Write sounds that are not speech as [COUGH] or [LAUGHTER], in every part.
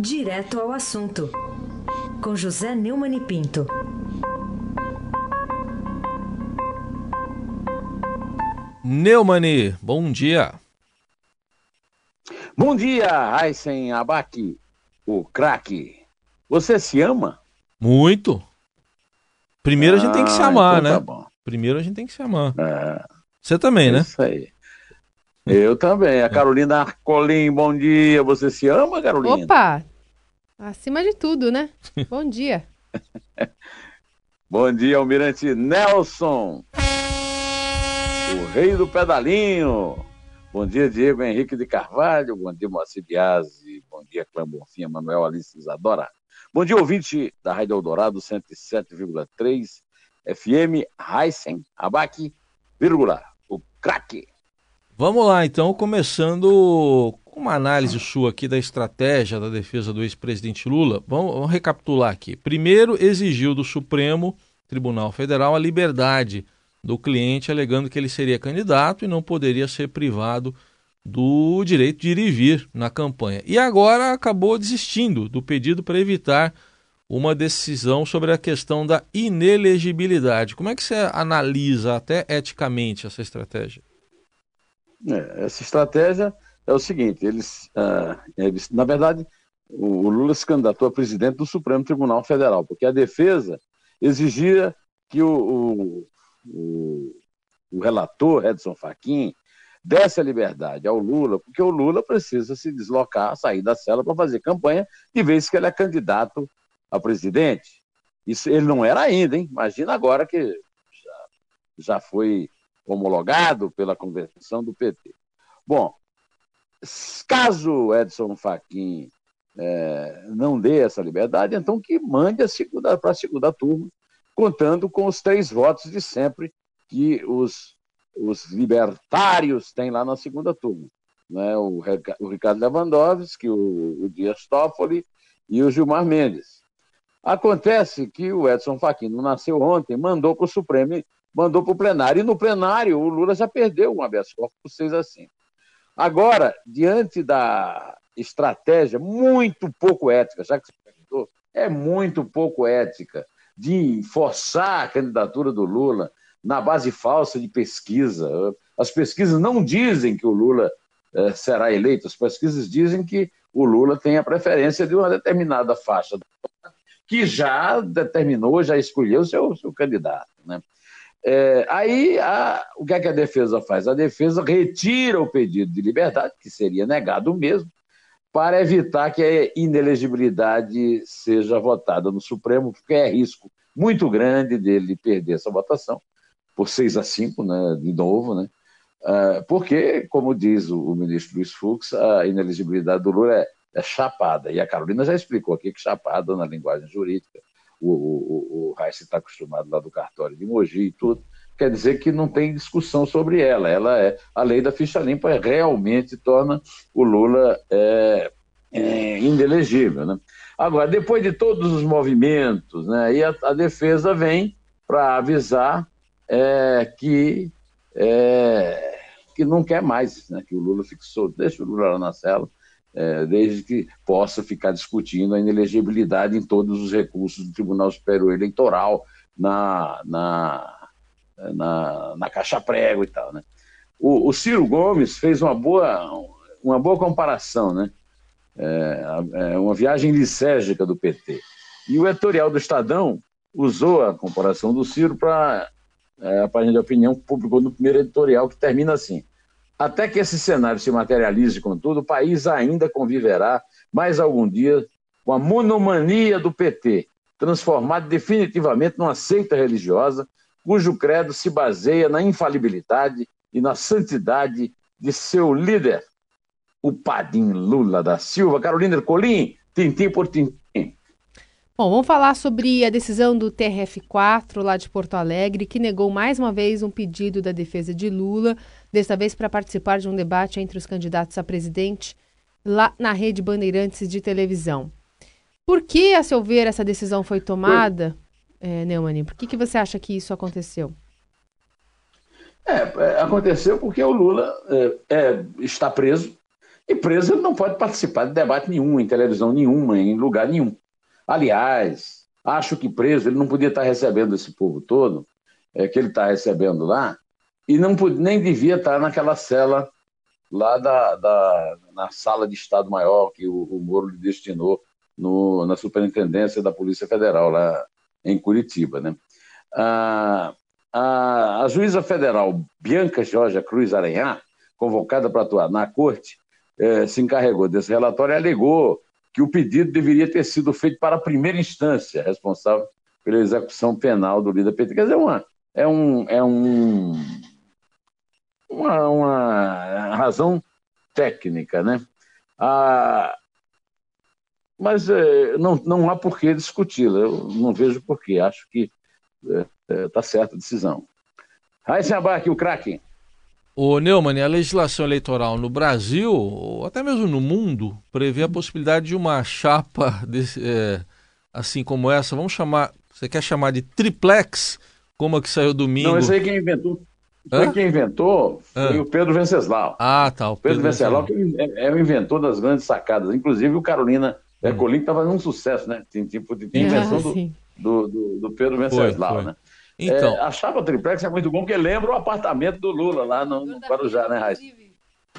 Direto ao assunto, com José Neumann e Pinto. Neumani, bom dia. Bom dia, Aysen Abac, o craque. Você se ama? Muito. Primeiro a gente tem que se amar, então né? Tá bom. Primeiro a gente tem que se amar. É, Você também, né? Isso aí. Eu também. A Carolina Arcolim, bom dia. Você se ama, Carolina? Opa! Acima de tudo, né? [LAUGHS] Bom dia. Bom dia, Almirante Nelson. O rei do pedalinho. Bom dia, Diego Henrique de Carvalho. Bom dia, Moacir Biasi. Bom dia, Clã Bonfim, Manuel Alice Isadora. Bom dia, ouvinte da Rádio Eldorado 107,3 FM, Heisen, Abac, vírgula, o craque. Vamos lá, então, começando com uma análise sua aqui da estratégia da defesa do ex-presidente Lula. Vamos, vamos recapitular aqui. Primeiro, exigiu do Supremo Tribunal Federal a liberdade do cliente, alegando que ele seria candidato e não poderia ser privado do direito de ir e vir na campanha. E agora acabou desistindo do pedido para evitar uma decisão sobre a questão da inelegibilidade. Como é que você analisa, até eticamente, essa estratégia? É, essa estratégia é o seguinte: eles, ah, eles na verdade, o, o Lula se candidatou a presidente do Supremo Tribunal Federal, porque a defesa exigia que o, o, o, relator, Edson Fachin, desse a liberdade ao Lula, porque o Lula precisa se deslocar, sair da cela para fazer campanha, de vez que ele é candidato a presidente. Isso ele não era ainda, hein? Imagina agora que já, já foi homologado pela convenção do PT. Bom, caso Edson Fachin é, não dê essa liberdade, então que mande para a segunda turma, contando com os três votos de sempre que os, os libertários têm lá na segunda turma. Né? O, o Ricardo Lewandowski, o, o Dias Toffoli e o Gilmar Mendes. Acontece que o Edson Fachin não nasceu ontem, mandou para o Supremo, mandou para o plenário, e no plenário o Lula já perdeu um habeas corpus por 6 a 5. Agora, diante da estratégia muito pouco ética, já que você perguntou, é muito pouco ética de forçar a candidatura do Lula na base falsa de pesquisa. As pesquisas não dizem que o Lula eh, será eleito, as pesquisas dizem que o Lula tem a preferência de uma determinada faixa que já determinou, já escolheu seu, seu candidato. Né? É, aí, a, o que, é que a defesa faz? A defesa retira o pedido de liberdade, que seria negado mesmo, para evitar que a inelegibilidade seja votada no Supremo, porque é risco muito grande dele perder essa votação, por 6 a 5, né, de novo, né? Uh, porque, como diz o, o, ministro Luiz Fux, a inelegibilidade do Lula é, é, chapada, e a Carolina já explicou aqui que chapada na linguagem jurídica, o, o, o Reis está acostumado lá do cartório de Mogi e tudo, quer dizer que não tem discussão sobre ela. Ela é a lei da ficha limpa realmente torna o Lula é, é, inelegível, né? Agora, depois de todos os movimentos, né, aí a, a defesa vem para avisar é, que é, que não quer mais, né, que o Lula solto, deixa o Lula lá na cela, é, desde que possa ficar discutindo a inelegibilidade em todos os recursos do Tribunal Superior Eleitoral, na, na, na, na caixa prego e tal. Né? O, o, Ciro Gomes fez uma boa, uma boa comparação, né? É, é uma viagem lisérgica do PT. E o editorial do Estadão usou a comparação do Ciro para é, a página de opinião publicou no primeiro editorial, que termina assim. Até que esse cenário se materialize, contudo, o país ainda conviverá mais algum dia com a monomania do PT, transformado definitivamente numa seita religiosa cujo credo se baseia na infalibilidade e na santidade de seu líder, o Padim Lula da Silva. Carolina Ercolim, tintim por tintim. Bom, vamos falar sobre a decisão do TRF4 lá de Porto Alegre, que negou mais uma vez um pedido da defesa de Lula, desta vez para participar de um debate entre os candidatos a presidente lá na rede Bandeirantes de televisão. Por que, a seu ver, essa decisão foi tomada, é, Neumann? Por que, que você acha que isso aconteceu? É, aconteceu porque o Lula é, é, está preso E preso ele não pode participar de debate nenhum, em televisão nenhuma, em lugar nenhum. Aliás, acho que preso ele não podia estar recebendo esse povo todo, é, que ele está recebendo lá, e não podia, nem devia estar naquela cela lá da, da, na sala de Estado Maior que o, o Moro lhe destinou no, na Superintendência da Polícia Federal, lá em Curitiba. Né? A, a, a juíza federal Bianca Jorge Cruz Aranhá, convocada para atuar na corte, eh, se encarregou desse relatório e alegou que o pedido deveria ter sido feito para a primeira instância, responsável pela execução penal do líder PT. Quer dizer, uma, é, um, é um, uma, uma razão técnica, né? Ah, mas é, não, não há por que discuti-la. Eu não vejo por que. Acho que está é, é, tá certa a decisão. Raíssa Abac, o craque. O Neumann, a legislação eleitoral no Brasil, ou até mesmo no mundo, prevê a possibilidade de uma chapa desse, é, assim como essa, vamos chamar, você quer chamar de triplex, como a que saiu domingo? Não, isso aí quem inventou, foi quem inventou foi o Pedro Venceslau. Ah, tá. O Pedro, Pedro Venceslau, que é, é o inventor das grandes sacadas. Inclusive o Carolina é, Colim estava num sucesso, né? Tem tipo de invenção do, do, do, do, Pedro Venceslau, né? Então, é, a chapa triplex é muito bom porque lembra o apartamento do Lula lá no, no Guarujá, né, Raíssa? [LAUGHS]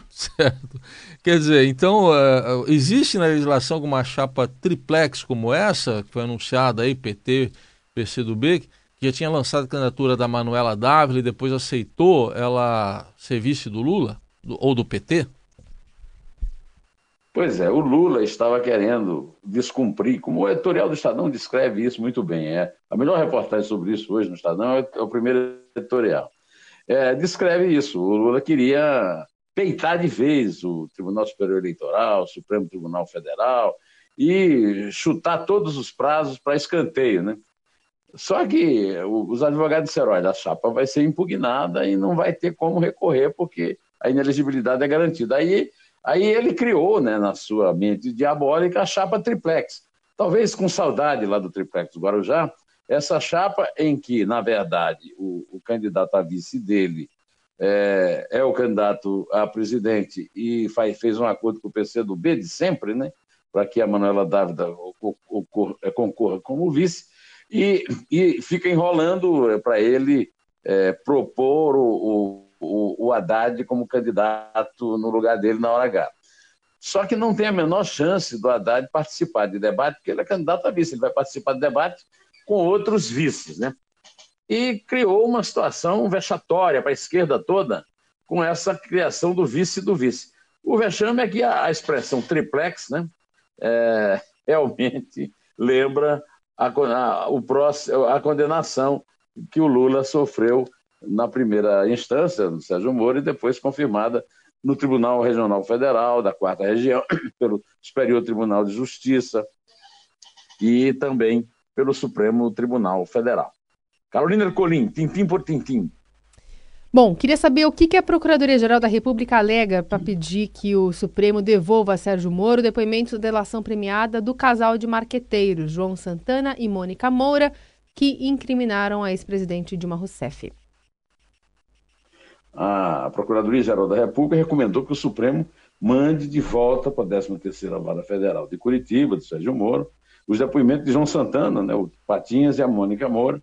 Certo. Quer dizer, então, uh, existe na legislação alguma chapa triplex como essa, que foi anunciada aí, PT, PCdoB, que já tinha lançado a candidatura da Manuela Dávila e depois aceitou ela ser vice do Lula? Do, ou do PT? Pois é, o Lula estava querendo descumprir, como o editorial do Estadão descreve isso muito bem. É, a melhor reportagem sobre isso hoje no Estadão é, é o primeiro editorial. É, descreve isso. O Lula queria peitar de vez o Tribunal Superior Eleitoral, o Supremo Tribunal Federal e chutar todos os prazos para escanteio, né? Só que os advogados disseram: olha, a chapa vai ser impugnada e não vai ter como recorrer, porque a inelegibilidade é garantida. Aí Aí ele criou, né, na sua mente diabólica, a chapa triplex. Talvez com saudade lá do triplex do Guarujá, essa chapa em que, na verdade, o, o candidato a vice dele é, é, o candidato a presidente e faz, fez um acordo com o PC do B de sempre, né, para que a Manuela Dávila concorra como vice, e, e fica enrolando é, para ele é, propor o, o o, Haddad como candidato no lugar dele na hora H. Só que não tem a menor chance do Haddad participar de debate, porque ele é candidato a vice, ele vai participar de debate com outros vices, né? E criou uma situação vexatória para a esquerda toda com essa criação do vice do vice. O vexame é que a, a expressão triplex, né, é, realmente lembra a, a, o próximo, a condenação que o Lula sofreu na primeira instância, do Sérgio Moro, e depois confirmada no Tribunal Regional Federal da Quarta Região, [COUGHS] pelo Superior Tribunal de Justiça e também pelo Supremo Tribunal Federal. Carolina Ercolim, tintim por tintim. Bom, queria saber o que, a Procuradoria-Geral da República alega para pedir que o Supremo devolva a Sérgio Moro depoimentos de delação premiada do casal de marqueteiros, João Santana e Mônica Moura, que incriminaram a ex-presidente Dilma Rousseff. A Procuradoria-Geral da República recomendou que o Supremo mande de volta para a 13ª Vara Federal de Curitiba, do Sérgio Moro, os depoimentos de João Santana, né, o Patinhas e a Mônica Moura,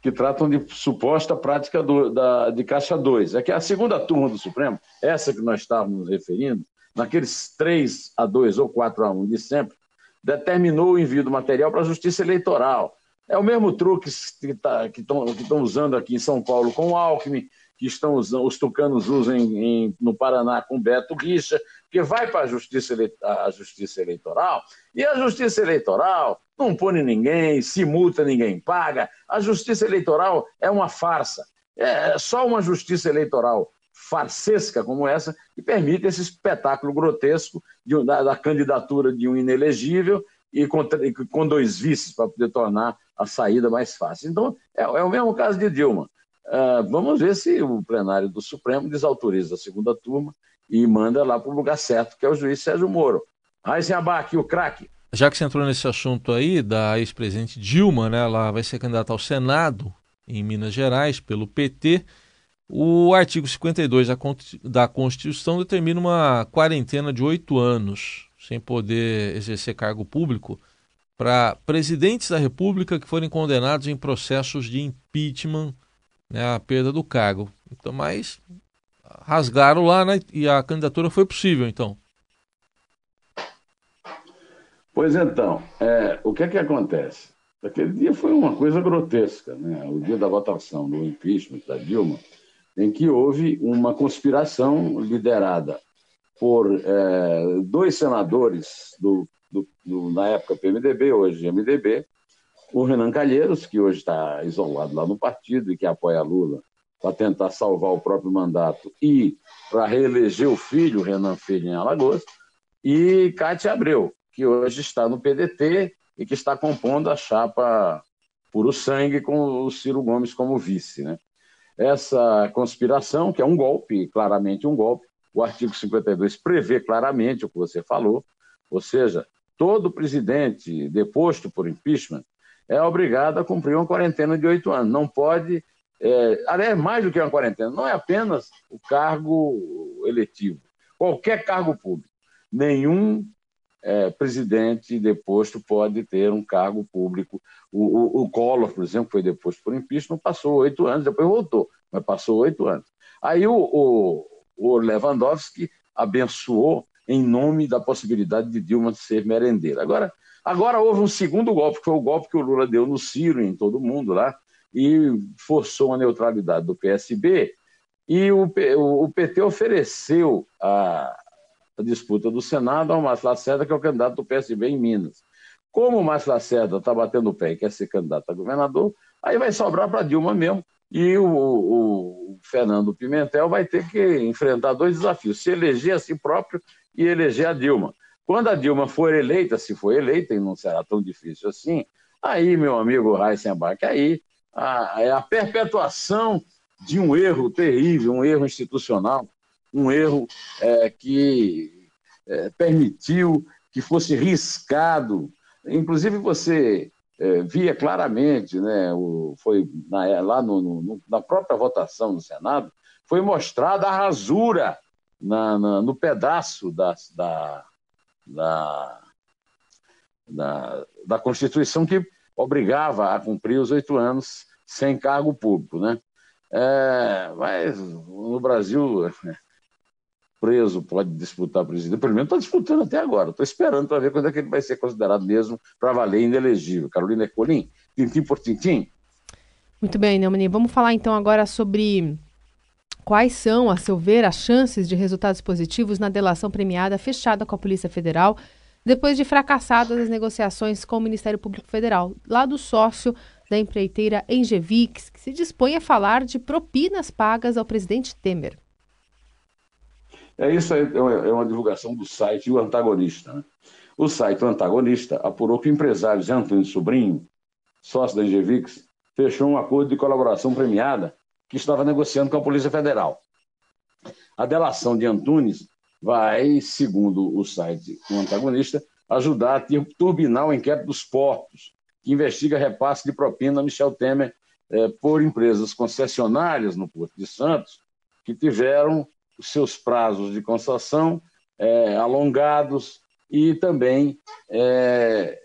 que tratam de suposta prática do, da, de Caixa 2. É que a segunda turma do Supremo, essa que nós estávamos referindo, naqueles 3 a 2 ou 4 a 1 de sempre, determinou o envio do material para a Justiça Eleitoral. É o mesmo truque que tá, estão usando aqui em São Paulo com o Alckmin, que estão os tucanos usam em, em, no Paraná com Beto Richa, que vai para a justiça, a justiça eleitoral, e a justiça eleitoral não pune ninguém, se multa ninguém paga. A justiça eleitoral é uma farsa. É só uma justiça eleitoral farsesca como essa que permite esse espetáculo grotesco de, da, da, candidatura de um inelegível e com, com dois vices para poder tornar a saída mais fácil. Então, é, é o mesmo caso de Dilma. Uh, vamos ver se o plenário do Supremo desautoriza a segunda turma e manda lá para o lugar certo, que é o juiz Sérgio Moro. Raizen Abac, o craque. Já que você entrou nesse assunto aí da ex-presidente Dilma, né, ela vai ser candidata ao Senado em Minas Gerais pelo PT. O artigo 52 da Constituição determina uma quarentena de oito anos sem poder exercer cargo público para presidentes da República que forem condenados em processos de impeachment, né, a perda do cargo. Então, mas rasgaram lá né, e a candidatura foi possível, então. Pois então, é, o que é que acontece? Aquele dia foi uma coisa grotesca, né? o dia da votação do impeachment da Dilma, em que houve uma conspiração liderada por é, dois senadores do, do, do, na época PMDB, hoje MDB, o Renan Calheiros, que hoje está isolado lá no partido e que apoia Lula para tentar salvar o próprio mandato e para reeleger o filho, Renan Filho, em Alagoas, e Cátia Abreu, que hoje está no PDT e que está compondo a chapa puro sangue com o Ciro Gomes como vice. Né? Essa conspiração, que é um golpe, claramente um golpe, o artigo 52 prevê claramente o que você falou, ou seja, todo presidente deposto por impeachment é obrigado a cumprir uma quarentena de oito anos. Não pode. É, aliás, mais do que uma quarentena, não é apenas o cargo eletivo, qualquer cargo público. Nenhum é, presidente deposto pode ter um cargo público. O, o, o Collor, por exemplo, foi deposto por impeachment, passou oito anos, depois voltou, mas passou oito anos. Aí o, o, o Lewandowski abençoou em nome da possibilidade de Dilma ser merendeira. Agora, agora houve um segundo golpe, que foi o golpe que o Lula deu no Ciro, em todo mundo lá, e forçou a neutralidade do PSB, e o, o PT ofereceu a, a disputa do Senado ao Márcio Lacerda, que é o candidato do PSB em Minas. Como o Márcio Lacerda está batendo o pé e quer ser candidato a governador, aí vai sobrar para Dilma mesmo. E o, o, Fernando Pimentel vai ter que enfrentar dois desafios: se eleger a si próprio e eleger a Dilma. Quando a Dilma for eleita, se for eleita, e não será tão difícil assim, aí, meu amigo Heisenbach, aí a, é a perpetuação de um erro terrível, um erro institucional, um erro é, que é, permitiu que fosse riscado. Inclusive, você é, via claramente, né, o, foi na, lá no, no, na própria votação no Senado, foi mostrada a rasura na, na, no pedaço da, da, da, da, da Constituição que obrigava a cumprir os oito anos sem cargo público. Né? É, mas no Brasil preso pode disputar presidente. Pelo menos está disputando até agora. Estou esperando para ver quando é que ele vai ser considerado mesmo para valer inelegível. Carolina Ecolim, tintim por tintim. Muito bem, Neumani. Vamos falar então agora sobre quais são, a seu ver, as chances de resultados positivos na delação premiada fechada com a Polícia Federal depois de fracassadas as negociações com o Ministério Público Federal, lá do sócio da empreiteira Engevix, que se dispõe a falar de propinas pagas ao presidente Temer. É isso aí, é, é uma divulgação do site O Antagonista. Né? O site O Antagonista apurou que o empresário Zé Antônio Sobrinho, sócio da Engevix, fechou um acordo de colaboração premiada que estava negociando com a Polícia Federal. A delação de Antunes vai, segundo o site O Antagonista, ajudar a turbinar o inquérito dos portos, que investiga repasse de propina a Michel Temer eh, por empresas concessionárias no Porto de Santos, que tiveram seus prazos de concessão é, alongados e também é,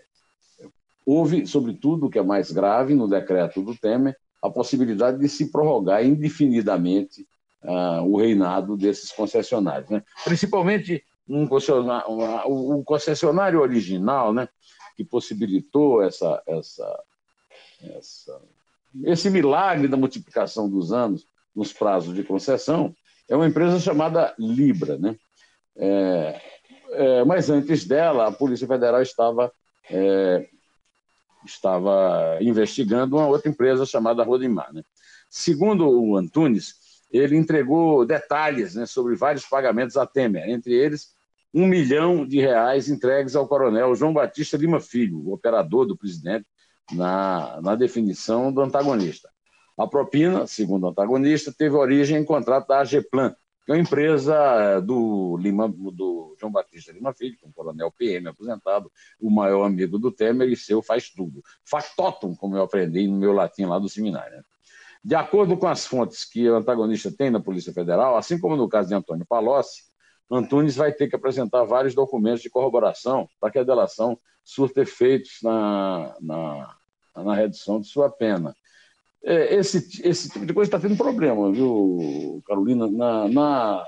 houve, sobretudo, o que é mais grave no decreto do Temer, a possibilidade de se prorrogar indefinidamente uh, o reinado desses concessionários. Né? Principalmente um concessionário, um, concessionário original, né, que possibilitou essa, essa, essa, esse milagre da multiplicação dos anos nos prazos de concessão, é uma empresa chamada Libra, né? É, é, mas antes dela, a Polícia Federal estava, é, estava investigando uma outra empresa chamada Rodimar. Né? Segundo o Antunes, ele entregou detalhes né, sobre vários pagamentos a Temer, entre eles um milhão de reais entregues ao coronel João Batista Lima Filho, o operador do presidente, na, na definição do antagonista. A propina, segundo o antagonista, teve origem em contrato da AGPlan, que é uma empresa eh, do, Lima, do João Batista Lima Filho, é um coronel PM aposentado, o maior amigo do Temer e seu faz tudo. Factotum, como eu aprendi no meu latim lá do seminário. De acordo com as fontes que o antagonista tem na Polícia Federal, assim como no caso de Antônio Palocci, Antunes vai ter que apresentar vários documentos de corroboração para que a delação surta efeitos na, na, na redução de sua pena. É, esse, esse tipo de coisa está tendo problema, viu, Carolina, na, na,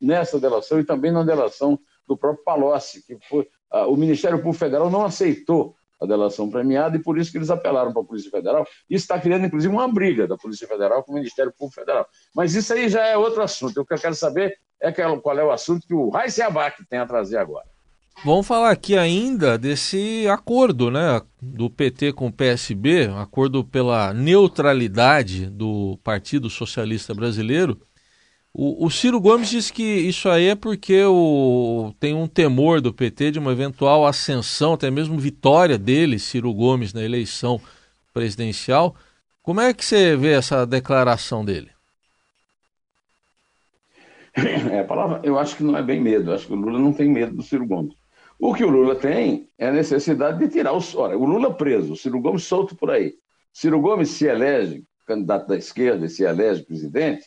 nessa delação e também na delação do próprio Palocci, que foi, a, o Ministério Público Federal não aceitou a delação premiada e por isso que eles apelaram para a Polícia Federal. Isso está criando, inclusive, uma briga da Polícia Federal com o Ministério Público Federal. Mas isso aí já é outro assunto. O que eu quero saber é qual é o assunto que o Raíssa Abac tem a trazer agora. Vamos falar aqui ainda desse acordo né, do PT com o PSB, acordo pela neutralidade do Partido Socialista Brasileiro. O, o, Ciro Gomes diz que isso aí é porque o, tem um temor do PT de uma eventual ascensão, até mesmo vitória dele, Ciro Gomes, na eleição presidencial. Como é que você vê essa declaração dele? É, a palavra, eu acho que não é bem medo, eu acho que o Lula não tem medo do Ciro Gomes. O que o Lula tem é a necessidade de tirar os. Olha, o Lula preso, o Ciro Gomes solto por aí. Ciro Gomes se elege candidato da esquerda e se elege presidente,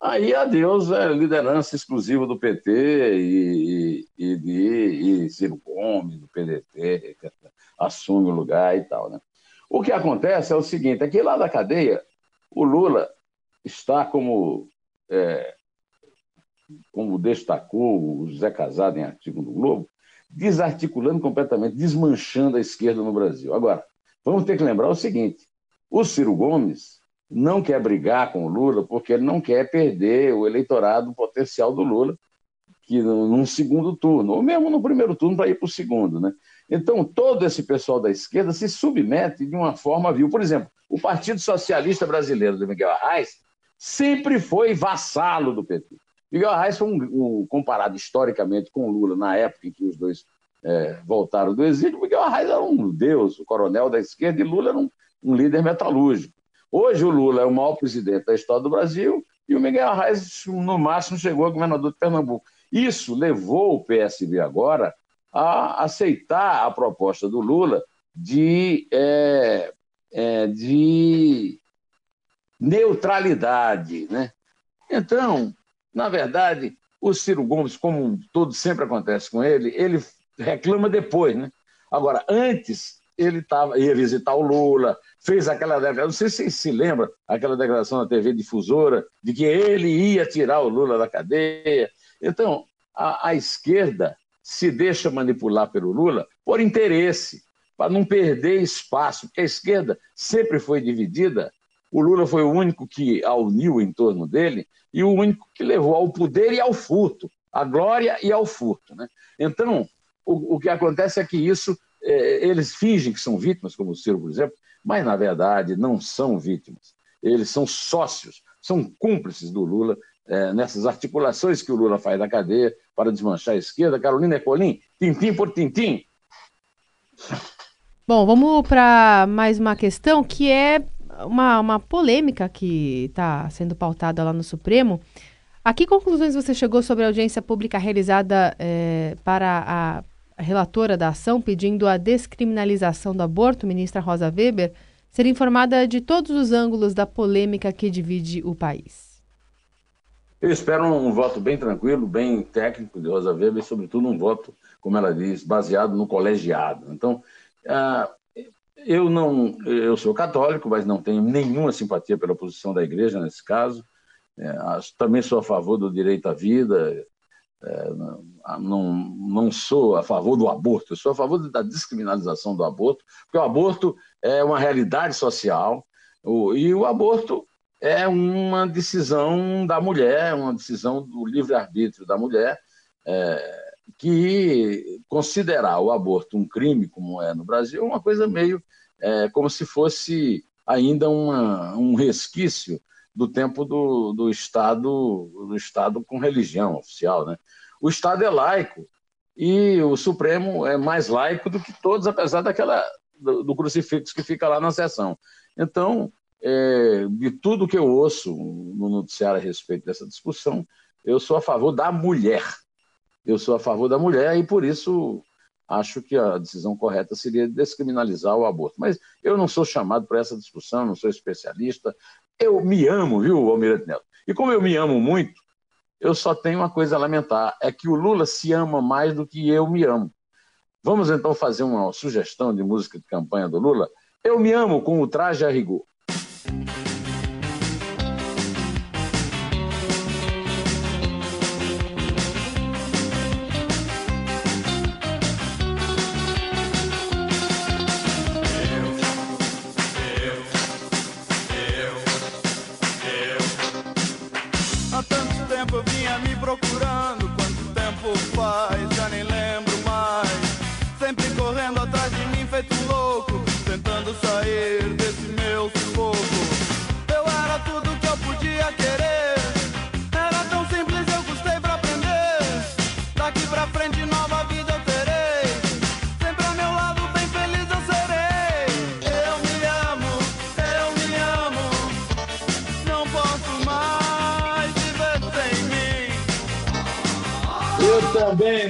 aí adeus é liderança exclusiva do PT e, e, e, e Ciro Gomes, do PDT, assume o lugar e tal. Né? O que acontece é o seguinte: é que lá da cadeia, o Lula está como. É, como destacou o José Casado em artigo do Globo, desarticulando completamente, desmanchando a esquerda no Brasil. Agora, vamos ter que lembrar o seguinte: o Ciro Gomes não quer brigar com o Lula porque ele não quer perder o eleitorado potencial do Lula, que num segundo turno, ou mesmo no primeiro turno para ir para o segundo, né? Então, todo esse pessoal da esquerda se submete de uma forma vil. Por exemplo, o Partido Socialista Brasileiro do Miguel Arraes sempre foi vassalo do PT. Miguel Arraes foi um, um, comparado historicamente com Lula na época em que os dois é, voltaram do exílio. Miguel Arraes era um deus, o coronel da esquerda, e Lula era um, um líder metalúrgico. Hoje o Lula é o maior presidente da história do Brasil e o Miguel Arraes, no máximo, chegou a governador de Pernambuco. Isso levou o PSB agora a aceitar a proposta do Lula de, é, é, de neutralidade. Né? Então, na verdade, o Ciro Gomes, como tudo sempre acontece com ele, ele reclama depois, né? Agora, antes, ele tava, ia visitar o Lula, fez aquela declaração, não sei se vocês se lembram, aquela declaração na TV difusora, de que ele ia tirar o Lula da cadeia. Então, a, a esquerda se deixa manipular pelo Lula por interesse, para não perder espaço, porque a esquerda sempre foi dividida o Lula foi o único que a uniu em torno dele e o único que levou ao poder e ao furto, à glória e ao furto. Né? Então, o, o que acontece é que isso, eles fingem que são vítimas, como o Ciro, por exemplo, mas na verdade não são vítimas. Eles são sócios, são cúmplices do Lula é, nessas articulações que o Lula faz na cadeia para desmanchar a esquerda. Carolina Ecolim, tintim por tintim. Bom, vamos para mais uma questão que é uma, uma polêmica que está sendo pautada lá no Supremo. A que conclusões você chegou sobre a audiência pública realizada é, para a relatora da ação pedindo a descriminalização do aborto, ministra Rosa Weber, ser informada de todos os ângulos da polêmica que divide o país? Eu espero um voto bem tranquilo, bem técnico de Rosa Weber, e, sobretudo, um voto, como ela diz, baseado no colegiado. Então, ah, eu não, eu sou católico, mas não tenho nenhuma simpatia pela posição da igreja nesse caso. É, também sou a favor do direito à vida. É, não, não sou a favor do aborto, eu sou a favor da descriminalização do aborto, porque o aborto é uma realidade social o, e o aborto é uma decisão da mulher, uma decisão do livre-arbítrio da mulher, é, que considerar o aborto um crime, como é no Brasil, é uma coisa meio é, como se fosse ainda uma, um resquício do tempo do, do Estado do Estado com religião oficial. Né? O Estado é laico e o Supremo é mais laico do que todos, apesar daquela do, do crucifixo que fica lá na sessão. Então, é, de tudo que eu ouço no noticiário a respeito dessa discussão, eu sou a favor da mulher. Eu sou a favor da mulher e, por isso, acho que a decisão correta seria descriminalizar o aborto. Mas eu não sou chamado para essa discussão, não sou especialista. Eu me amo, viu, Almirante Neto? E como eu me amo muito, eu só tenho uma coisa a lamentar: é que o Lula se ama mais do que eu me amo. Vamos então fazer uma sugestão de música de campanha do Lula? Eu me amo com o traje a rigor. Também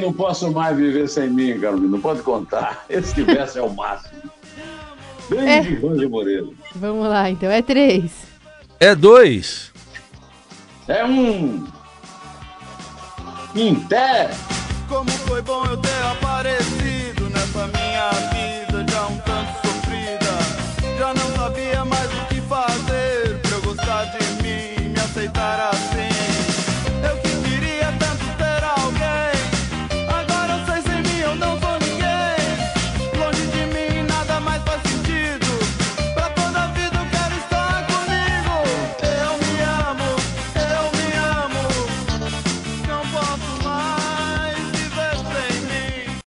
não posso mais viver sem mim, Carolina. Não pode contar. Esse verso é o máximo. Grande é. de Moreira. Vamos lá, então. É três. É dois. É um. Em pé. Como foi bom eu ter aparecido nessa minha vida.